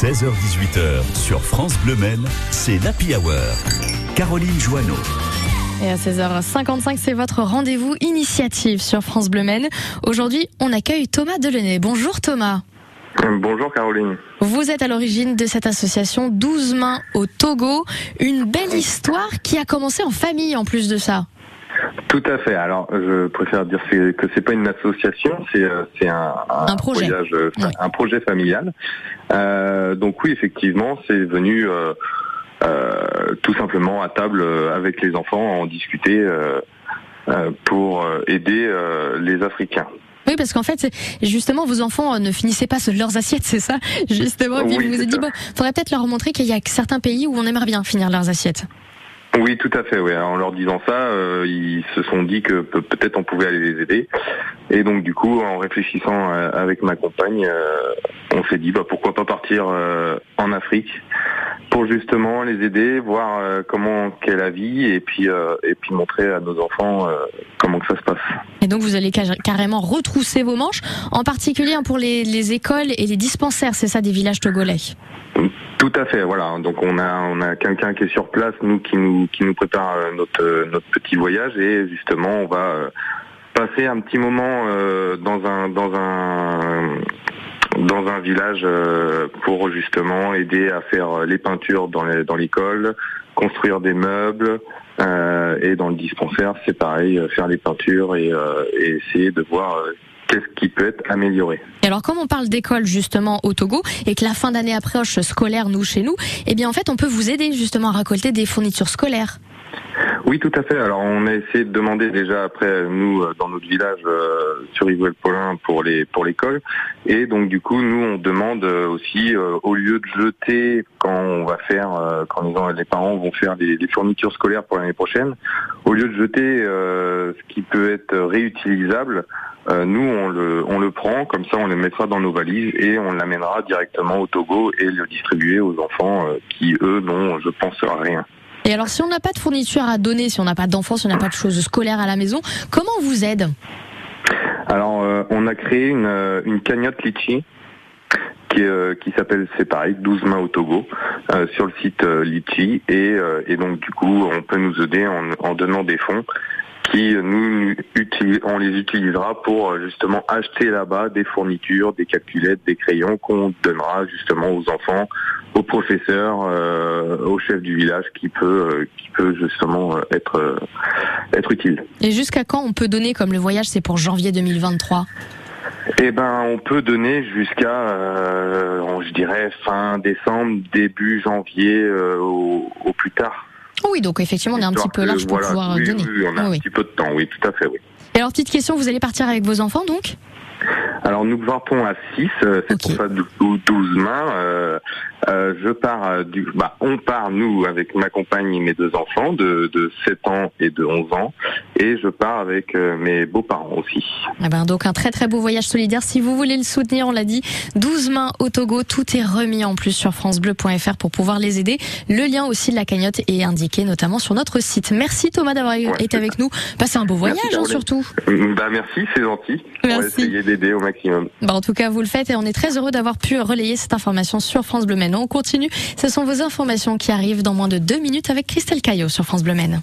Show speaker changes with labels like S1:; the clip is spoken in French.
S1: 16h18h sur France Bleu Men, c'est l'Happy Hour. Caroline Joanneau.
S2: Et à 16h55, c'est votre rendez-vous initiative sur France Bleu Men. Aujourd'hui, on accueille Thomas Delaunay. Bonjour Thomas.
S3: Bonjour Caroline.
S2: Vous êtes à l'origine de cette association 12 mains au Togo. Une belle histoire qui a commencé en famille en plus de ça.
S3: Tout à fait. Alors, je préfère dire que c'est pas une association, c'est euh, un,
S2: Un projet.
S3: voyage, euh, un projet familial. Euh, donc oui, effectivement, c'est venu euh, euh, tout simplement à table avec les enfants à en discuter pour aider les Africains.
S2: Oui, parce qu'en fait, justement, vos enfants ne finissaient pas leurs assiettes, c'est ça? Justement, puis
S3: Oui,
S2: vous vous êtes dit, bon, faudrait peut-être leur montrer qu'il y a certains pays où on aimerait bien finir leurs assiettes.
S3: Oui, tout à fait. Oui. En leur disant ça, euh, ils se sont dit que pe- peut-être on pouvait aller les aider. Et donc du coup, en réfléchissant euh, avec ma compagne, euh, on s'est dit bah, pourquoi pas partir euh, en Afrique pour justement les aider, voir comment qu'est la vie et puis et puis montrer à nos enfants comment que ça se passe.
S2: Et donc, vous allez ca- carrément retrousser vos manches, en particulier pour les, les écoles et les dispensaires, c'est ça, des villages togolais?
S3: Tout à fait, voilà. Donc on a on a quelqu'un qui est sur place, nous qui nous qui nous prépare euh, notre euh, notre petit voyage et justement on va euh, passer un petit moment dans un dans un dans un village pour justement aider à faire les peintures dans les, dans l'école, construire des meubles et dans le dispensaire c'est pareil, faire les peintures et, essayer de voir qu'est-ce qui peut être amélioré.
S2: Et alors, comme on parle d'école justement au Togo et que la fin d'année approche scolaire, nous, chez nous, eh bien, en fait, on peut vous aider justement à récolter des fournitures scolaires.
S3: Oui, tout à fait. Alors, on a essayé de demander déjà après nous euh, dans notre village euh, sur Yves Paulin pour les pour l'école, et donc du coup nous on demande euh, aussi au lieu de jeter quand on va faire quand les, en- les parents vont faire des, fournitures scolaires pour l'année prochaine, au lieu de jeter ce qui peut être réutilisable, nous on le on le prend comme ça on le mettra dans nos valises et on l'amènera directement au Togo et le distribuer aux enfants qui eux n'ont je pense rien.
S2: Et alors, si on n'a pas de fourniture à donner, si on n'a pas d'enfants, si on n'a pas de choses scolaires à la maison, comment on vous aide?
S3: Alors, euh, on a créé une, euh, une cagnotte Litchi qui, euh, qui s'appelle, c'est pareil, 12 mains au Togo, sur le site Litchi. Et, et donc, du coup, on peut nous aider en donnant des fonds qui, nous, on les utilisera pour euh, justement acheter là-bas des fournitures, des calculettes, des crayons qu'on donnera justement aux enfants, aux professeurs, euh, au chef du village qui peut, euh, qui peut justement euh, être, euh, être utile.
S2: Et jusqu'à quand on peut donner, comme le voyage, c'est pour janvier 2023
S3: Eh ben, on peut donner jusqu'à, euh, je dirais, fin décembre, début janvier, euh, au, au plus tard.
S2: Oui, donc effectivement, on est un petit peu large pour
S3: voilà,
S2: pouvoir
S3: oui,
S2: donner.
S3: Oui, on a
S2: Oui,
S3: un petit peu de temps, oui, tout à fait, oui.
S2: Et alors, petite question, vous allez partir avec vos enfants donc?
S3: Alors, nous partons à 6, c'est
S2: Ok.
S3: pour ça du coup 12 mains. Euh, euh, je pars euh, du, bah, on part, nous, avec ma compagne et mes deux enfants de, de 7 ans et de 11 ans. Et je pars avec euh, mes beaux-parents aussi.
S2: Eh ben, donc un très très beau voyage solidaire. Si vous voulez le soutenir, on l'a dit, 12 mains au Togo, tout est remis en plus sur francebleu.fr pour pouvoir les aider. Le lien aussi de la cagnotte est indiqué notamment sur notre site. Merci Thomas d'avoir été avec nous. Passez un beau voyage hein, surtout.
S3: Bah, merci, c'est gentil.
S2: Merci.
S3: D'aider au maximum.
S2: Bah, en tout cas, vous le faites et on est très heureux d'avoir pu relayer cette information sur France Bleu Maine. On continue. Ce sont vos informations qui arrivent dans moins de deux minutes avec Christelle Caillot sur France Bleu Maine.